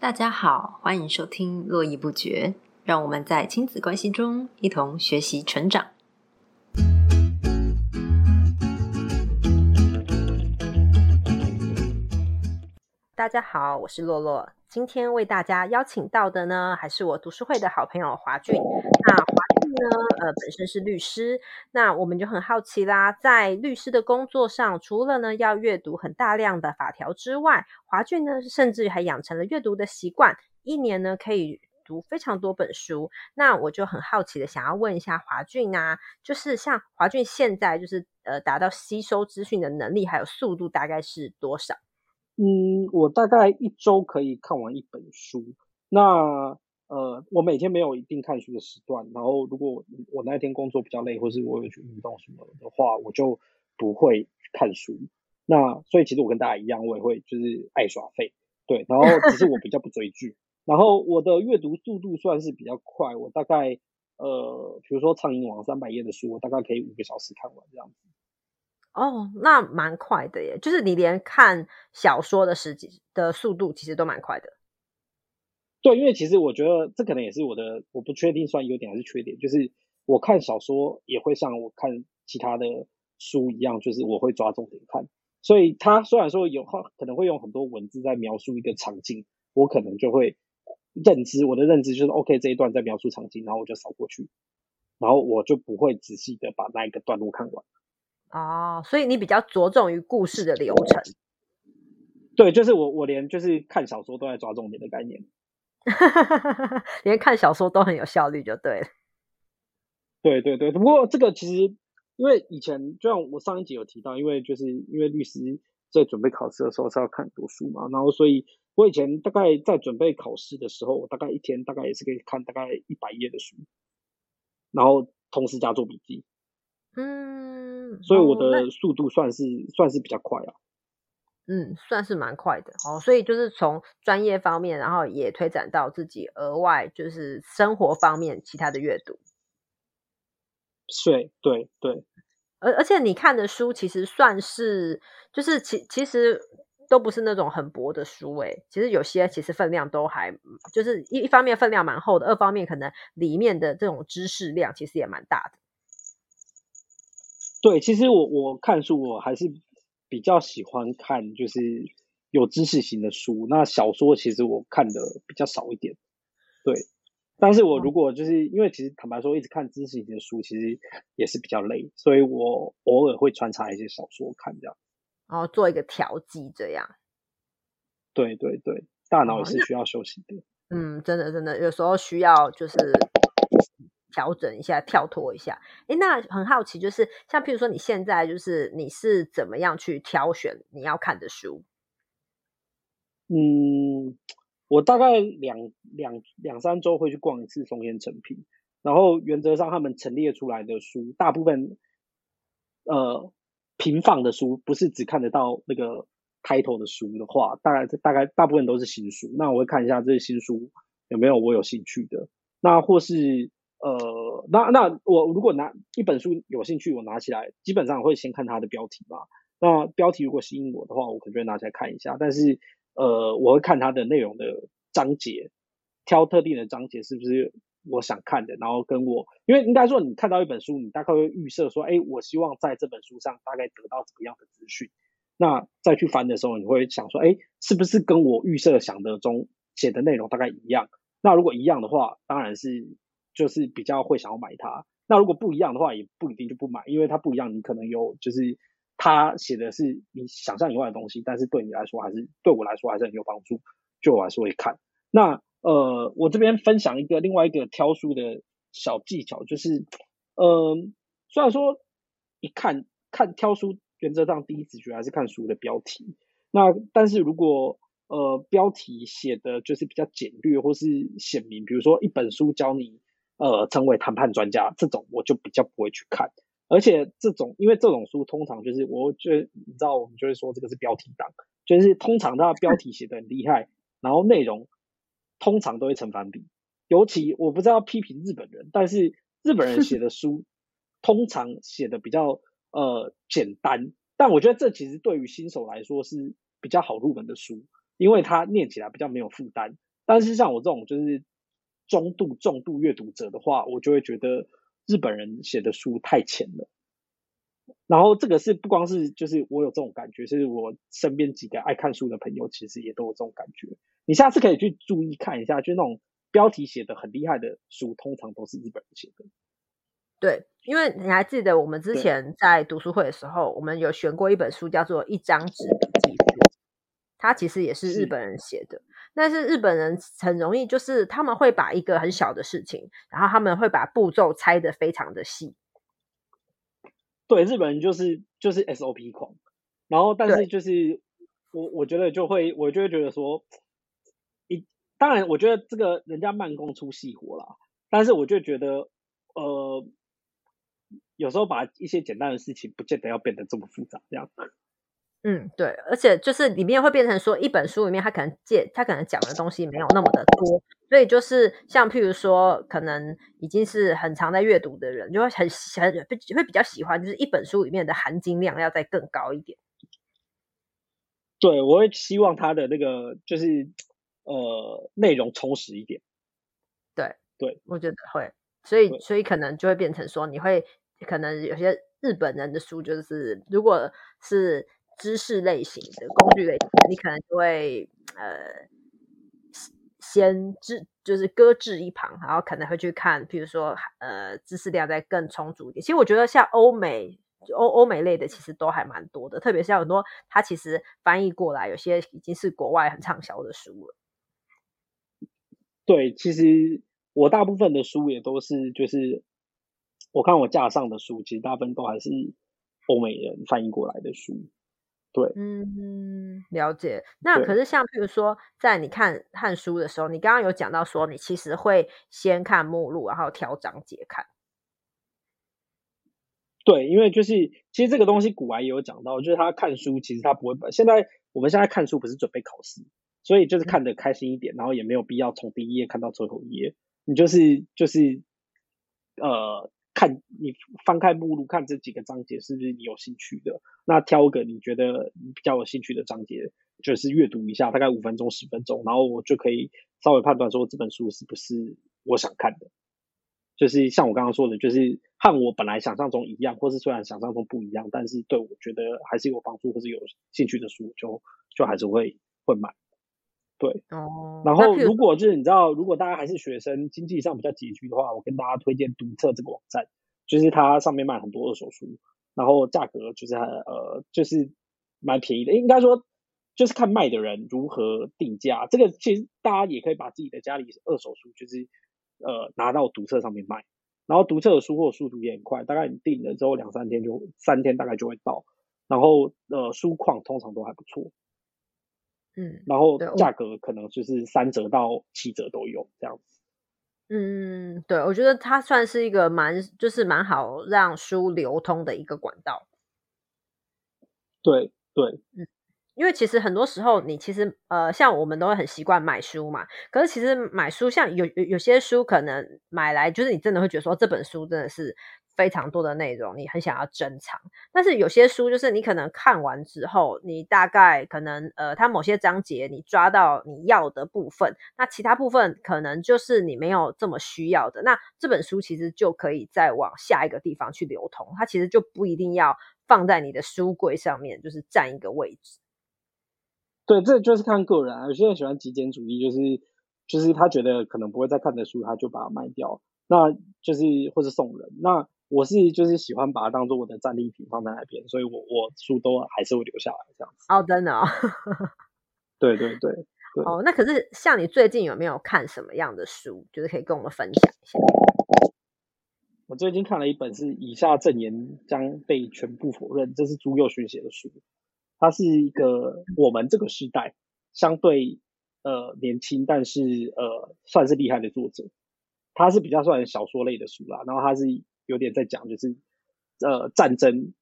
大家好，欢迎收听《络绎不绝》，让我们在亲子关系中一同学习成长。大家好，我是洛洛。今天为大家邀请到的呢，还是我读书会的好朋友华俊。那华呢，呃，本身是律师。那我们就很好奇啦，在律师的工作上，除了呢要阅读很大量的法条之外，华俊呢，甚至还养成了阅读的习惯，一年呢可以读非常多本书。那我就很好奇的想要问一下华俊啊，就是像华俊现在就是呃达到吸收资讯的能力还有速度大概是多少？嗯，我大概一周可以看完一本书。那呃，我每天没有一定看书的时段。然后，如果我那天工作比较累，或是我有去运动什么的话，我就不会看书。那所以其实我跟大家一样，我也会就是爱耍废，对。然后只是我比较不追剧。然后我的阅读速度算是比较快，我大概呃，比如说畅饮网三百页的书，我大概可以五个小时看完这样子。哦，那蛮快的耶！就是你连看小说的时间的速度，其实都蛮快的。对，因为其实我觉得这可能也是我的，我不确定算优点还是缺点。就是我看小说也会像我看其他的书一样，就是我会抓重点看。所以它虽然说有可能会用很多文字在描述一个场景，我可能就会认知我的认知就是 OK 这一段在描述场景，然后我就扫过去，然后我就不会仔细的把那一个段落看完。哦，所以你比较着重于故事的流程。对，就是我，我连就是看小说都在抓重点的概念，连看小说都很有效率，就对了。对对对，不过这个其实因为以前就像我上一集有提到，因为就是因为律师在准备考试的时候是要看很多书嘛，然后所以我以前大概在准备考试的时候，我大概一天大概也是可以看大概一百页的书，然后同时加做笔记。嗯，所以我的速度算是算是比较快啊。嗯，算是蛮快的哦。所以就是从专业方面，然后也推展到自己额外就是生活方面其他的阅读。对对对，而而且你看的书其实算是就是其其实都不是那种很薄的书诶，其实有些其实分量都还就是一一方面分量蛮厚的，二方面可能里面的这种知识量其实也蛮大的。对，其实我我看书我还是比较喜欢看就是有知识型的书。那小说其实我看的比较少一点。对，但是我如果就是因为其实坦白说，一直看知识型的书其实也是比较累，所以我偶尔会穿插一些小说看这样。然后做一个调剂，这样。对对对，大脑也是需要休息的。嗯，真的真的，有时候需要就是。调整一下，跳脱一下。哎，那很好奇，就是像譬如说，你现在就是你是怎么样去挑选你要看的书？嗯，我大概两两两三周会去逛一次松烟成品，然后原则上他们陈列出来的书，大部分呃平放的书，不是只看得到那个开头的书的话，大概大概大部分都是新书。那我会看一下这些新书有没有我有兴趣的，那或是。呃，那那我如果拿一本书有兴趣，我拿起来，基本上会先看它的标题嘛。那标题如果吸引我的话，我可能会拿起来看一下。但是，呃，我会看它的内容的章节，挑特定的章节是不是我想看的，然后跟我，因为应该说你看到一本书，你大概会预设说，哎，我希望在这本书上大概得到怎么样的资讯。那再去翻的时候，你会想说，哎，是不是跟我预设想的中写的内容大概一样？那如果一样的话，当然是。就是比较会想要买它，那如果不一样的话，也不一定就不买，因为它不一样，你可能有就是它写的是你想象以外的东西，但是对你来说还是对我来说还是很有帮助，就我还是会看。那呃，我这边分享一个另外一个挑书的小技巧，就是呃，虽然说一看看挑书原则上第一直觉还是看书的标题，那但是如果呃标题写的就是比较简略或是显明，比如说一本书教你。呃，成为谈判专家这种，我就比较不会去看。而且这种，因为这种书通常就是，我觉得你知道，我们就会说这个是标题党，就是通常它的标题写的很厉害，然后内容通常都会成反比。尤其我不知道批评日本人，但是日本人写的书 通常写的比较呃简单，但我觉得这其实对于新手来说是比较好入门的书。因为它念起来比较没有负担。但是像我这种就是中度、重度阅读者的话，我就会觉得日本人写的书太浅了。然后这个是不光是就是我有这种感觉，是我身边几个爱看书的朋友其实也都有这种感觉。你下次可以去注意看一下，就那种标题写的很厉害的书，通常都是日本人写的。对，因为你还记得我们之前在读书会的时候，我们有选过一本书叫做《一张纸笔记簿》，它其实也是日本人写的。但是日本人很容易就是他们会把一个很小的事情，然后他们会把步骤拆得非常的细。对，日本人就是就是 SOP 狂，然后但是就是我我觉得就会我就会觉得说，一当然我觉得这个人家慢工出细活啦，但是我就觉得呃有时候把一些简单的事情不见得要变得这么复杂，这样。嗯，对，而且就是里面会变成说，一本书里面他可能借他可能讲的东西没有那么的多，所以就是像譬如说，可能已经是很常在阅读的人，就会很很会比较喜欢，就是一本书里面的含金量要再更高一点。对，我会希望他的那个就是呃内容充实一点。对对，我觉得会，所以所以可能就会变成说，你会可能有些日本人的书，就是如果是。知识类型的工具类型，你可能就会呃先置就是搁置一旁，然后可能会去看，比如说呃知识量再更充足一点。其实我觉得像欧美欧欧美类的，其实都还蛮多的，特别是很多它其实翻译过来，有些已经是国外很畅销的书了。对，其实我大部分的书也都是，就是我看我架上的书，其实大部分都还是欧美人翻译过来的书。对，嗯，了解。那可是像譬如说，在你看看书的时候，你刚刚有讲到说，你其实会先看目录，然后挑章节看。对，因为就是其实这个东西古玩也有讲到，就是他看书其实他不会把。现在我们现在看书不是准备考试，所以就是看的开心一点，然后也没有必要从第一页看到最后一页。你就是就是呃。看你翻开目录，看这几个章节是不是你有兴趣的？那挑个你觉得比较有兴趣的章节，就是阅读一下，大概五分钟、十分钟，然后我就可以稍微判断说这本书是不是我想看的。就是像我刚刚说的，就是和我本来想象中一样，或是虽然想象中不一样，但是对我觉得还是有帮助或是有兴趣的书，就就还是会会买。对，哦。然后如果就是你知道，如果大家还是学生，经济上比较拮据的话，我跟大家推荐读册这个网站，就是它上面卖很多二手书，然后价格就是呃就是蛮便宜的。应该说就是看卖的人如何定价。这个其实大家也可以把自己的家里二手书就是呃拿到读册上面卖，然后读册的书货速度也很快，大概你订了之后两三天就三天大概就会到，然后呃书况通常都还不错。嗯，然后价格可能就是三折到七折都有这样子。嗯，对，我觉得它算是一个蛮，就是蛮好让书流通的一个管道。对对，嗯，因为其实很多时候你其实呃，像我们都会很习惯买书嘛，可是其实买书像有有有些书可能买来就是你真的会觉得说这本书真的是。非常多的内容，你很想要珍藏，但是有些书就是你可能看完之后，你大概可能呃，它某些章节你抓到你要的部分，那其他部分可能就是你没有这么需要的，那这本书其实就可以再往下一个地方去流通，它其实就不一定要放在你的书柜上面，就是占一个位置。对，这就是看个人，有些人喜欢极简主义，就是就是他觉得可能不会再看的书，他就把它卖掉，那就是或是送人，那。我是就是喜欢把它当做我的战利品放在那边，所以我我书都还是会留下来这样子。哦，真的哦。对对对。哦，那可是像你最近有没有看什么样的书，就是可以跟我们分享一下？我最近看了一本是《以下证言将被全部否认》，这是朱佑勋写的书。他是一个我们这个时代相对呃年轻，但是呃算是厉害的作者。他是比较算小说类的书啦，然后他是。有点在讲，就是呃战争，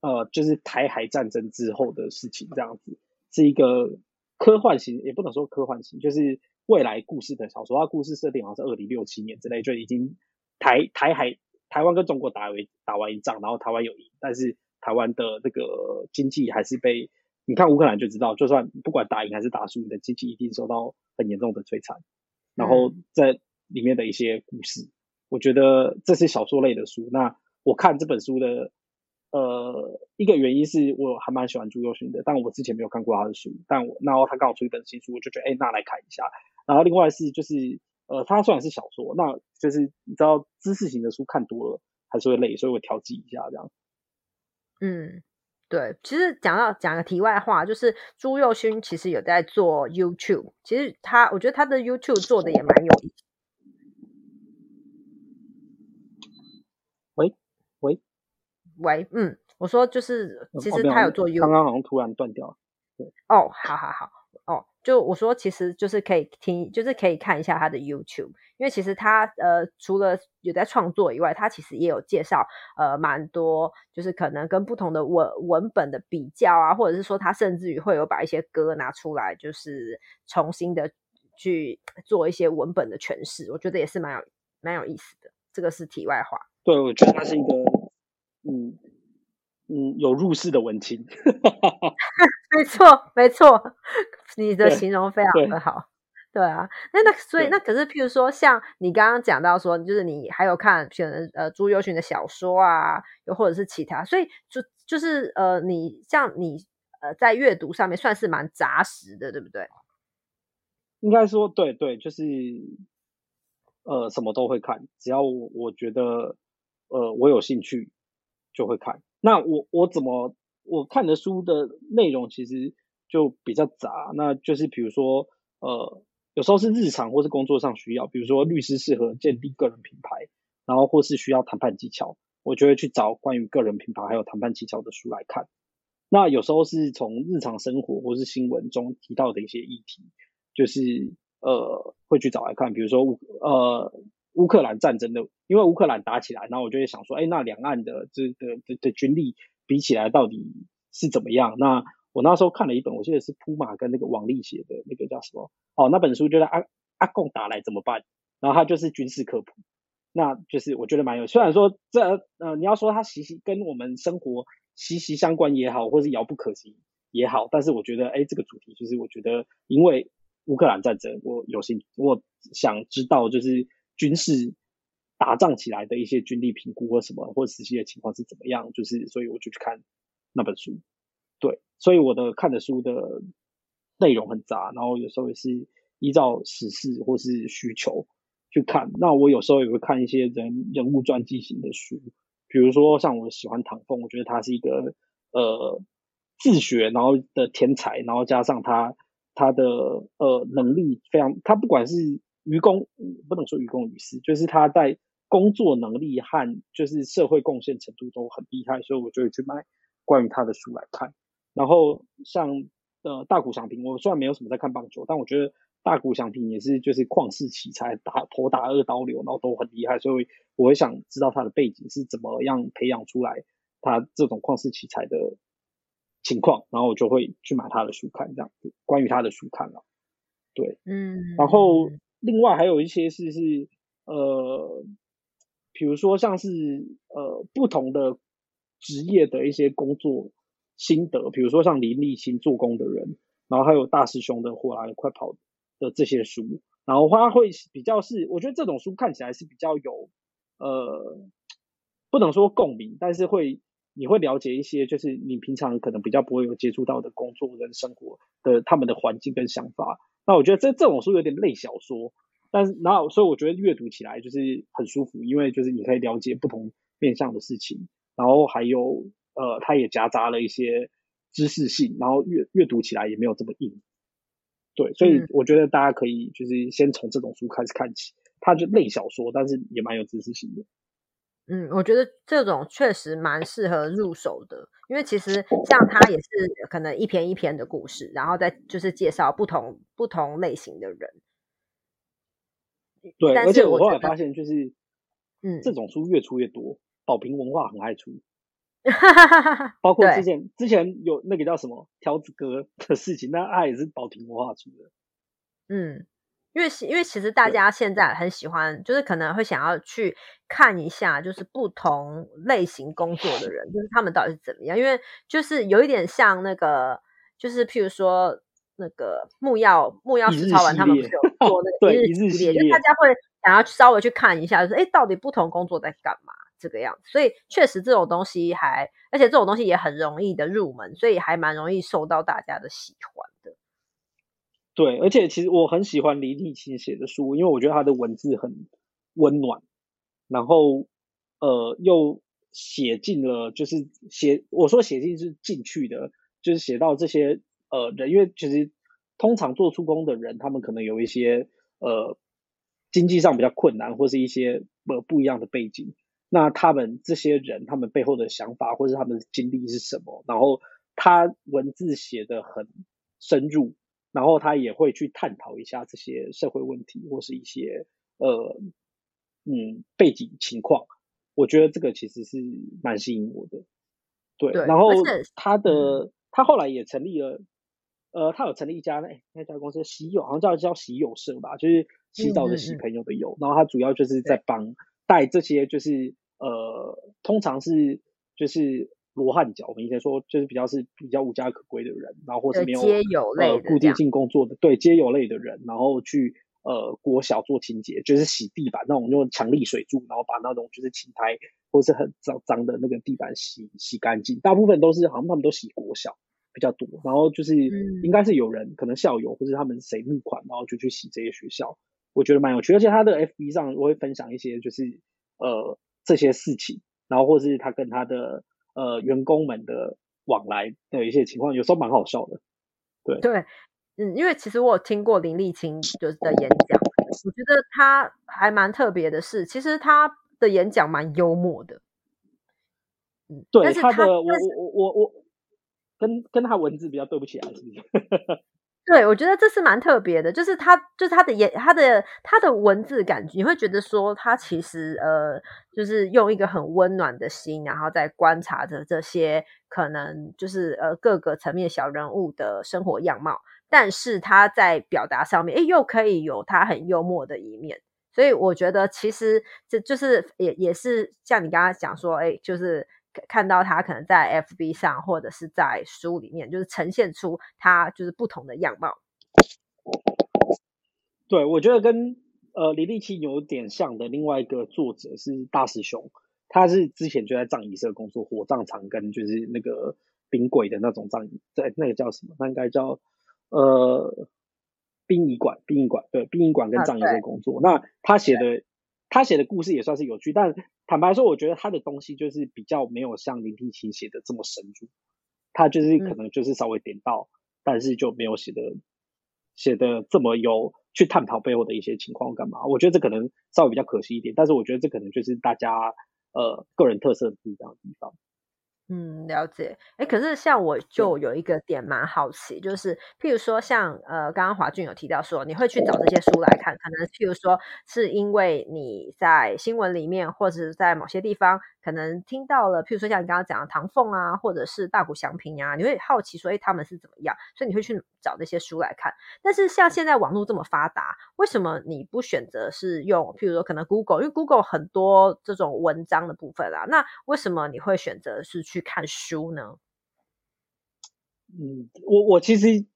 呃就是台海战争之后的事情，这样子是一个科幻型，也不能说科幻型，就是未来故事的小说。它故事设定好像是二零六七年之类，就已经台台海台湾跟中国打为打完一仗，然后台湾有赢，但是台湾的那个经济还是被你看乌克兰就知道，就算不管打赢还是打输，你的经济一定受到很严重的摧残。然后在里面的一些故事，我觉得这是小说类的书。那我看这本书的呃一个原因是我还蛮喜欢朱佑勋的，但我之前没有看过他的书，但我然后他刚好出一本新书，我就觉得哎，那来看一下。然后另外是就是呃，他虽然是小说，那就是你知道知识型的书看多了还是会累，所以我调剂一下这样。嗯。对，其实讲到讲个题外话，就是朱佑勋其实有在做 YouTube，其实他我觉得他的 YouTube 做的也蛮有。喂喂喂，嗯，我说就是其实他有做 YouTube，刚刚好像突然断掉。对，哦，好好好。哦，就我说，其实就是可以听，就是可以看一下他的 YouTube，因为其实他呃，除了有在创作以外，他其实也有介绍呃蛮多，就是可能跟不同的文文本的比较啊，或者是说他甚至于会有把一些歌拿出来，就是重新的去做一些文本的诠释，我觉得也是蛮有蛮有意思的。这个是题外话。对，我觉得他是一个嗯。嗯，有入世的文青，没错，没错，你的形容非常的好，对啊，那那所以那可是，譬如说，像你刚刚讲到说，就是你还有看可能呃朱优群的小说啊，又或者是其他，所以就就是呃，你像你呃在阅读上面算是蛮扎实的，对不对？应该说，对对，就是呃什么都会看，只要我我觉得呃我有兴趣就会看。那我我怎么我看的书的内容其实就比较杂，那就是比如说呃有时候是日常或是工作上需要，比如说律师适合建立个人品牌，然后或是需要谈判技巧，我就会去找关于个人品牌还有谈判技巧的书来看。那有时候是从日常生活或是新闻中提到的一些议题，就是呃会去找来看，比如说呃。乌克兰战争的，因为乌克兰打起来，然后我就会想说，哎，那两岸的这的的的军力比起来到底是怎么样？那我那时候看了一本，我记得是铺马跟那个王力写的那个叫什么？哦，那本书就是阿阿贡打来怎么办？然后他就是军事科普，那就是我觉得蛮有。虽然说这呃，你要说它息息跟我们生活息息相关也好，或是遥不可及也好，但是我觉得，哎，这个主题就是我觉得，因为乌克兰战争，我有兴，我想知道就是。军事打仗起来的一些军力评估或什么，或实际的情况是怎么样？就是，所以我就去看那本书。对，所以我的看的书的内容很杂，然后有时候也是依照时事或是需求去看。那我有时候也会看一些人人物传记型的书，比如说像我喜欢唐凤，我觉得他是一个呃自学然后的天才，然后加上他他的呃能力非常，他不管是愚公不能说愚公愚私，就是他在工作能力和就是社会贡献程度都很厉害，所以我就会去买关于他的书来看。然后像呃大谷翔平，我虽然没有什么在看棒球，但我觉得大谷翔平也是就是旷世奇才，打头打二刀流，然后都很厉害，所以我会想知道他的背景是怎么样培养出来他这种旷世奇才的情况，然后我就会去买他的书看，这样子关于他的书看了。对，嗯，然后。另外还有一些是是呃，比如说像是呃不同的职业的一些工作心得，比如说像林立新做工的人，然后还有大师兄的火来快跑的这些书，然后他会比较是，我觉得这种书看起来是比较有呃，不能说共鸣，但是会你会了解一些，就是你平常可能比较不会有接触到的工作跟生活的他们的环境跟想法。那我觉得这这种书有点类小说，但是然后所以我觉得阅读起来就是很舒服，因为就是你可以了解不同面向的事情，然后还有呃，它也夹杂了一些知识性，然后阅阅读起来也没有这么硬。对，所以我觉得大家可以就是先从这种书开始看起，它就类小说，但是也蛮有知识性的。嗯，我觉得这种确实蛮适合入手的，因为其实像他也是可能一篇一篇的故事，然后再就是介绍不同不同类型的人。对，而且我后来发现，就是嗯，这种书越出越多，宝瓶文化很爱出，包括之前之前有那个叫什么条子哥的事情，那他也是宝瓶文化出的。嗯。因为因为其实大家现在很喜欢，就是可能会想要去看一下，就是不同类型工作的人，就是他们到底是怎么样。因为就是有一点像那个，就是譬如说那个木曜木曜实操完，他们不是有做那 个一日系列，就大家会想要稍微去看一下，就是哎，到底不同工作在干嘛这个样子。所以确实这种东西还，而且这种东西也很容易的入门，所以还蛮容易受到大家的喜欢的。对，而且其实我很喜欢李立清写的书，因为我觉得他的文字很温暖，然后呃又写进了，就是写我说写进是进去的，就是写到这些呃人，因为其实通常做出工的人，他们可能有一些呃经济上比较困难，或是一些呃不一样的背景，那他们这些人他们背后的想法或是他们的经历是什么？然后他文字写的很深入。然后他也会去探讨一下这些社会问题或是一些呃嗯背景情况，我觉得这个其实是蛮吸引我的。对，然后他的他后来也成立了，呃，他有成立一家那那家公司喜友，好像叫叫喜友社吧，就是洗澡的洗朋友的友。然后他主要就是在帮带这些就是呃，通常是就是。罗汉脚，我们以前说就是比较是比较无家可归的人，然后或是没有呃固定性工作的，对，街友类的人，然后去呃国小做清洁，就是洗地板那种用强力水柱，然后把那种就是青苔或是很脏脏的那个地板洗洗干净。大部分都是好像他们都洗国小比较多，然后就是应该是有人可能校友或是他们谁募款，然后就去洗这些学校，我觉得蛮有趣。而且他的 FB 上我会分享一些就是呃这些事情，然后或是他跟他的。呃，员工们的往来的一些情况，有时候蛮好笑的。对对，嗯，因为其实我有听过林立清就是的演讲，我觉得他还蛮特别的是，其实他的演讲蛮幽默的。嗯，对，他的我我我我跟跟他文字比较对不起来，是不是？对，我觉得这是蛮特别的，就是他，就是他的言，他的他的文字感觉，你会觉得说他其实呃，就是用一个很温暖的心，然后在观察着这些可能就是呃各个层面小人物的生活样貌，但是他在表达上面，哎，又可以有他很幽默的一面，所以我觉得其实这就是也也是像你刚刚讲说，哎，就是。看到他可能在 FB 上或者是在书里面，就是呈现出他就是不同的样貌。对，我觉得跟呃李立清有点像的另外一个作者是大师兄，他是之前就在葬仪社工作，火葬场跟就是那个冰柜的那种葬仪，在那个叫什么？那应该叫呃殡仪馆，殡仪馆对，殡仪馆跟葬仪社工作。那他写的他写的故事也算是有趣，但。坦白说，我觉得他的东西就是比较没有像林平奇写的这么深入，他就是可能就是稍微点到，但是就没有写的写的这么有去探讨背后的一些情况干嘛？我觉得这可能稍微比较可惜一点，但是我觉得这可能就是大家呃个人特色不一样的地方。嗯，了解。哎，可是像我就有一个点蛮好奇，就是譬如说像呃，刚刚华俊有提到说，你会去找这些书来看，可能譬如说是因为你在新闻里面或者是在某些地方。可能听到了，譬如说像你刚刚讲的唐凤啊，或者是大谷祥平啊，你会好奇说，哎，他们是怎么样？所以你会去找这些书来看。但是像现在网络这么发达，为什么你不选择是用，譬如说可能 Google，因为 Google 很多这种文章的部分啊。那为什么你会选择是去去看书呢？嗯，我我其实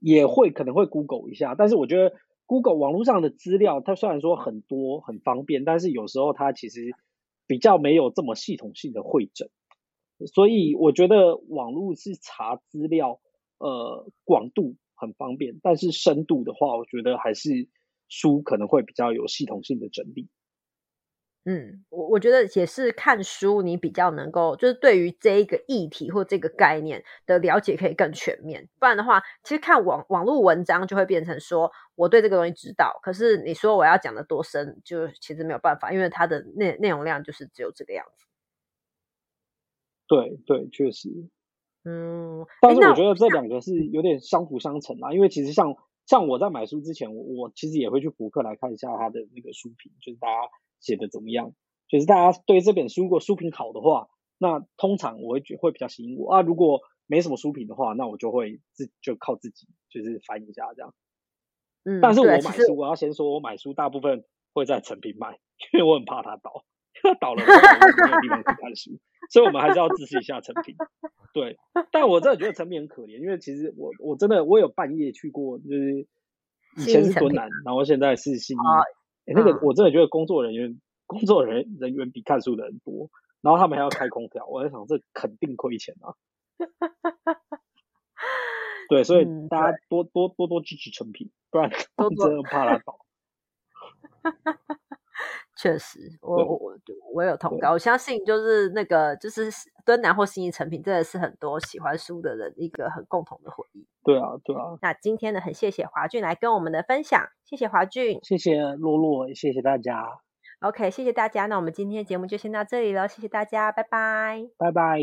也会可能会 Google 一下，但是我觉得 Google 网络上的资料，它虽然说很多很方便，但是有时候它其实。比较没有这么系统性的会诊，所以我觉得网络是查资料，呃，广度很方便，但是深度的话，我觉得还是书可能会比较有系统性的整理。嗯，我我觉得也是看书，你比较能够就是对于这一个议题或这个概念的了解可以更全面。不然的话，其实看网网络文章就会变成说我对这个东西知道，可是你说我要讲的多深，就其实没有办法，因为它的内内容量就是只有这个样子。对对，确实。嗯，但是我觉得这两个是有点相辅相成啦，因为其实像像我在买书之前，我我其实也会去博客来看一下它的那个书评，就是大家。写的怎么样？就是大家对这本书，如果书评好的话，那通常我会觉会比较吸引我啊。如果没什么书评的话，那我就会自就靠自己就是翻一下这样。嗯，但是我买书，我要先说，我买书大部分会在成品买，因为我很怕它倒。倒了，没有地方可以看书，所以我们还是要支持一下成品。对，但我真的觉得成品很可怜，因为其实我我真的我有半夜去过，就是以前是敦南，然后现在是新一，那个我真的觉得工作人员工作人人员比看书的人多，然后他们还要开空调，我在想这肯定亏钱啊。对，所以大家多多多多支持成品，不然 真的怕他倒。确实，我我我我有同感。我相信，就是那个，就是敦南或新一成品，真的是很多喜欢书的人一个很共同的回忆。对啊，对啊。那今天呢，很谢谢华俊来跟我们的分享，谢谢华俊，谢谢洛洛，谢谢大家。OK，谢谢大家。那我们今天的节目就先到这里了，谢谢大家，拜拜，拜拜。